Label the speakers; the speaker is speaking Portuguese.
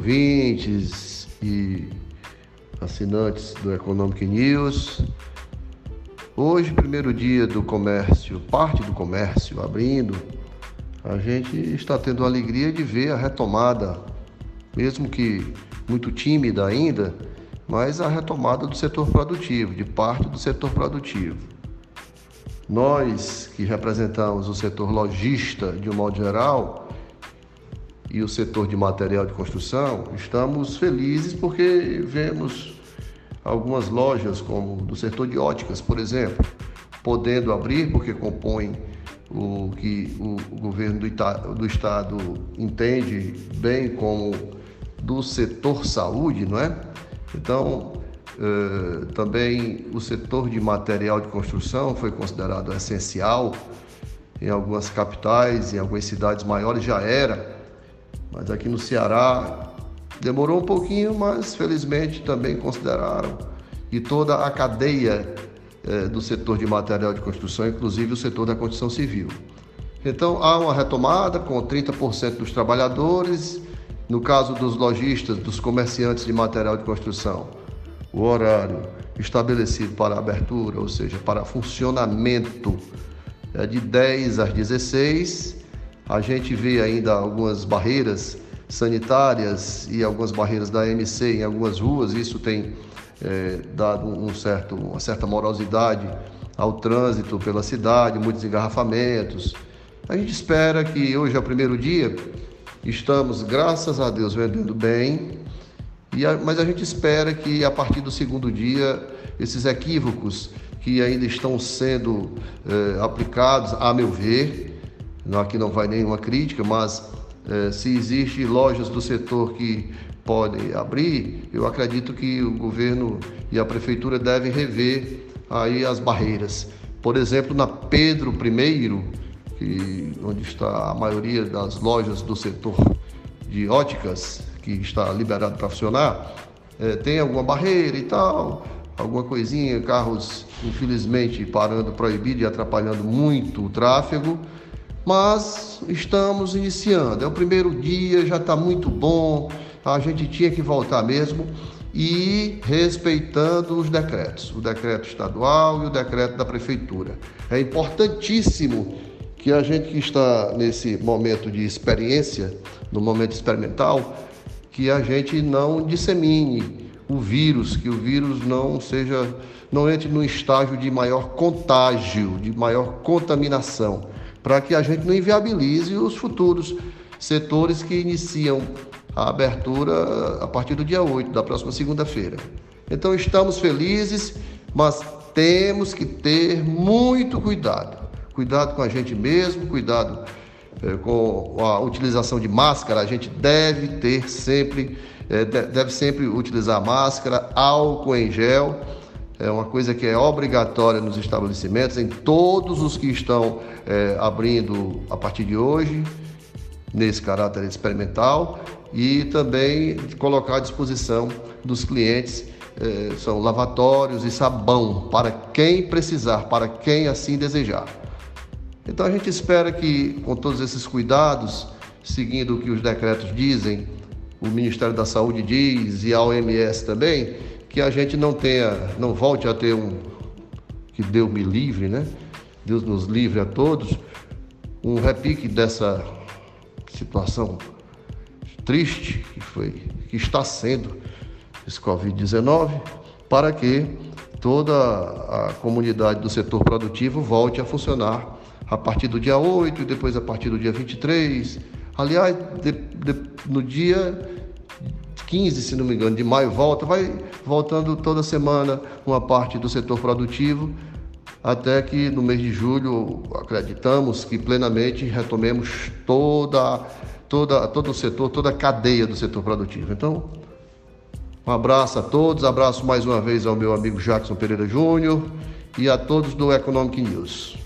Speaker 1: ouvintes e assinantes do Economic News. Hoje, primeiro dia do comércio, parte do comércio abrindo, a gente está tendo a alegria de ver a retomada, mesmo que muito tímida ainda, mas a retomada do setor produtivo, de parte do setor produtivo. Nós que representamos o setor lojista de um modo geral e o setor de material de construção, estamos felizes porque vemos algumas lojas, como do setor de óticas, por exemplo, podendo abrir porque compõem o que o, governo do, do estado entende bem como do setor saúde, não é? Então, eh, também o setor de material de construção foi considerado essencial. Em algumas capitais, em algumas cidades maiores já era, mas aqui no Ceará demorou um pouquinho, mas felizmente também consideraram. E toda a cadeia eh, do setor de material de construção, inclusive o setor da construção civil. Então há uma retomada com 30% dos trabalhadores, no caso dos lojistas, dos comerciantes de material de construção, o horário estabelecido para abertura, ou seja, para funcionamento, é de 10 às 16. A gente vê ainda algumas barreiras sanitárias e algumas barreiras da MC em algumas ruas, isso tem é, dado um certo, uma certa morosidade ao trânsito pela cidade, muitos engarrafamentos. A gente espera que hoje é o primeiro dia Estamos, graças a Deus, vendendo bem, e a, mas a gente espera que a partir do segundo dia, esses equívocos que ainda estão sendo eh, aplicados, a meu ver, aqui não vai nenhuma crítica, mas eh, se existe lojas do setor que podem abrir, eu acredito que o governo e a prefeitura devem rever aí as barreiras. Por exemplo, na Pedro I, que, onde está a maioria das lojas do setor de óticas, que está liberado para funcionar, é, tem alguma barreira e tal, alguma coisinha, carros infelizmente parando proibido e atrapalhando muito o tráfego, mas estamos iniciando. É o primeiro dia, já está muito bom, a gente tinha que voltar mesmo e respeitando os decretos, o decreto estadual e o decreto da prefeitura. É importantíssimo que a gente que está nesse momento de experiência, no momento experimental, que a gente não dissemine o vírus, que o vírus não seja, não entre no estágio de maior contágio, de maior contaminação, para que a gente não inviabilize os futuros setores que iniciam a abertura a partir do dia 8, da próxima segunda-feira. Então estamos felizes, mas temos que ter muito cuidado cuidado com a gente mesmo, cuidado é, com a utilização de máscara. A gente deve ter sempre, é, deve sempre utilizar máscara, álcool em gel. É uma coisa que é obrigatória nos estabelecimentos, em todos os que estão é, abrindo a partir de hoje, nesse caráter experimental, e também colocar à disposição dos clientes é, são lavatórios e sabão para quem precisar, para quem assim desejar. Então a gente espera que, com todos esses cuidados, seguindo o que os decretos dizem, o Ministério da Saúde diz e a OMS também, que a gente não tenha, não volte a ter um que Deus me livre, né? Deus nos livre a todos, um repique dessa situação triste que foi, que está sendo esse Covid-19, para que toda a comunidade do setor produtivo volte a funcionar a partir do dia 8 e depois a partir do dia 23. Aliás, de, de, no dia 15, se não me engano, de maio volta, vai voltando toda semana uma parte do setor produtivo, até que no mês de julho acreditamos que plenamente retomemos toda, toda, todo o setor, toda a cadeia do setor produtivo. Então, um abraço a todos, abraço mais uma vez ao meu amigo Jackson Pereira Júnior e a todos do Economic News.